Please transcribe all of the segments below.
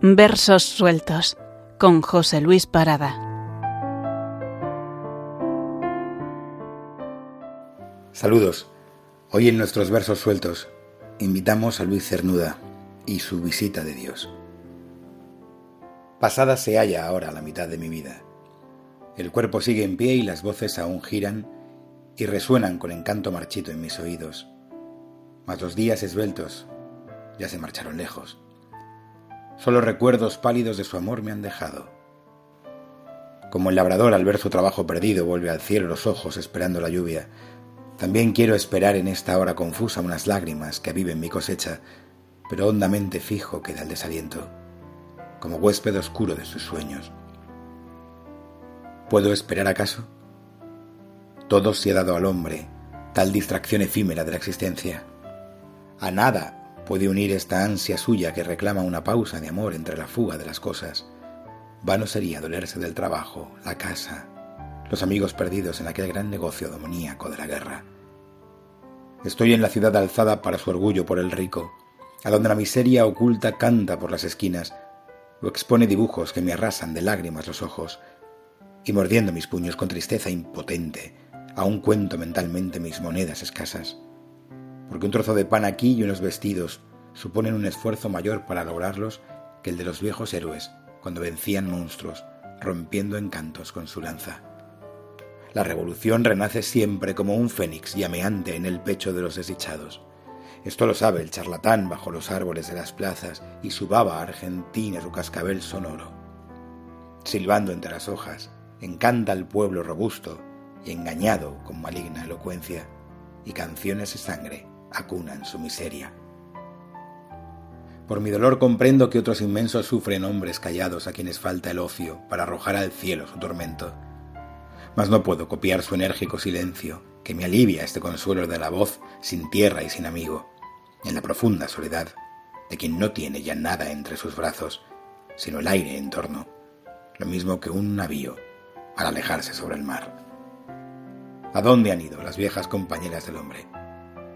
Versos sueltos con José Luis Parada. Saludos. Hoy en nuestros versos sueltos invitamos a Luis Cernuda y su visita de Dios. Pasada se halla ahora la mitad de mi vida. El cuerpo sigue en pie y las voces aún giran y resuenan con encanto marchito en mis oídos. Mas los días esbeltos ya se marcharon lejos Solo recuerdos pálidos de su amor me han dejado. Como el labrador al ver su trabajo perdido vuelve al cielo los ojos esperando la lluvia, también quiero esperar en esta hora confusa unas lágrimas que aviven mi cosecha, pero hondamente fijo queda el desaliento, como huésped oscuro de sus sueños. ¿Puedo esperar acaso? Todo se ha dado al hombre, tal distracción efímera de la existencia. A nada puede unir esta ansia suya que reclama una pausa de amor entre la fuga de las cosas. Vano sería dolerse del trabajo, la casa, los amigos perdidos en aquel gran negocio demoníaco de la guerra. Estoy en la ciudad alzada para su orgullo por el rico, a donde la miseria oculta canta por las esquinas, o expone dibujos que me arrasan de lágrimas los ojos, y mordiendo mis puños con tristeza impotente, aún cuento mentalmente mis monedas escasas porque un trozo de pan aquí y unos vestidos suponen un esfuerzo mayor para lograrlos que el de los viejos héroes cuando vencían monstruos, rompiendo encantos con su lanza. La revolución renace siempre como un fénix llameante en el pecho de los desdichados. Esto lo sabe el charlatán bajo los árboles de las plazas y su baba argentina su cascabel sonoro. Silbando entre las hojas, encanta al pueblo robusto y engañado con maligna elocuencia, y canciones de sangre acunan su miseria. Por mi dolor comprendo que otros inmensos sufren hombres callados a quienes falta el ocio para arrojar al cielo su tormento. Mas no puedo copiar su enérgico silencio, que me alivia este consuelo de la voz sin tierra y sin amigo, en la profunda soledad de quien no tiene ya nada entre sus brazos, sino el aire en torno, lo mismo que un navío al alejarse sobre el mar. ¿A dónde han ido las viejas compañeras del hombre?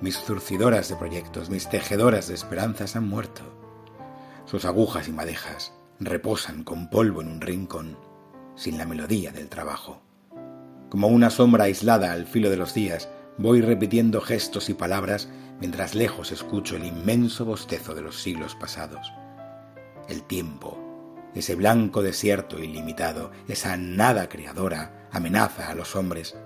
Mis zurcidoras de proyectos, mis tejedoras de esperanzas han muerto. Sus agujas y madejas reposan con polvo en un rincón, sin la melodía del trabajo. Como una sombra aislada al filo de los días, voy repitiendo gestos y palabras mientras lejos escucho el inmenso bostezo de los siglos pasados. El tiempo, ese blanco desierto ilimitado, esa nada creadora, amenaza a los hombres,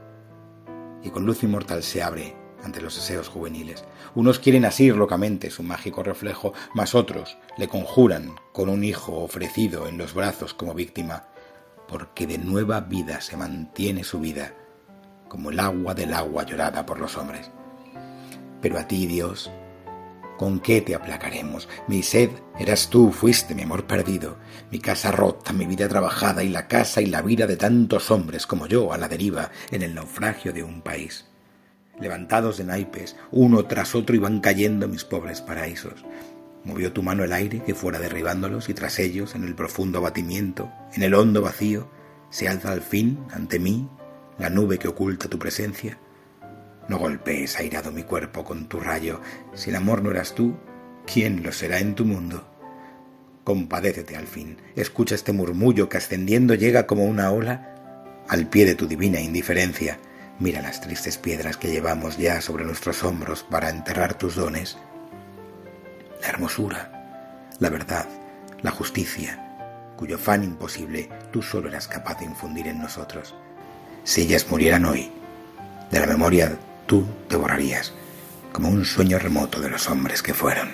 y con luz inmortal se abre ante los deseos juveniles. Unos quieren asir locamente su mágico reflejo, mas otros le conjuran con un hijo ofrecido en los brazos como víctima, porque de nueva vida se mantiene su vida, como el agua del agua llorada por los hombres. Pero a ti, Dios, ¿con qué te aplacaremos? Mi sed eras tú, fuiste mi amor perdido, mi casa rota, mi vida trabajada y la casa y la vida de tantos hombres como yo a la deriva en el naufragio de un país. Levantados de naipes, uno tras otro iban cayendo mis pobres paraísos. Movió tu mano el aire que fuera derribándolos y tras ellos, en el profundo abatimiento, en el hondo vacío, se alza al fin, ante mí, la nube que oculta tu presencia. No golpees airado mi cuerpo con tu rayo. Si el amor no eras tú, ¿quién lo será en tu mundo? Compadécete al fin, escucha este murmullo que ascendiendo llega como una ola al pie de tu divina indiferencia Mira las tristes piedras que llevamos ya sobre nuestros hombros para enterrar tus dones. La hermosura, la verdad, la justicia, cuyo fan imposible tú solo eras capaz de infundir en nosotros. Si ellas murieran hoy, de la memoria tú te borrarías, como un sueño remoto de los hombres que fueron.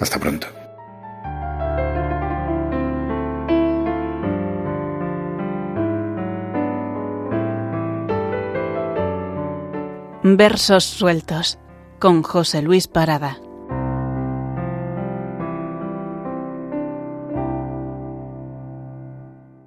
Hasta pronto. Versos sueltos con José Luis Parada.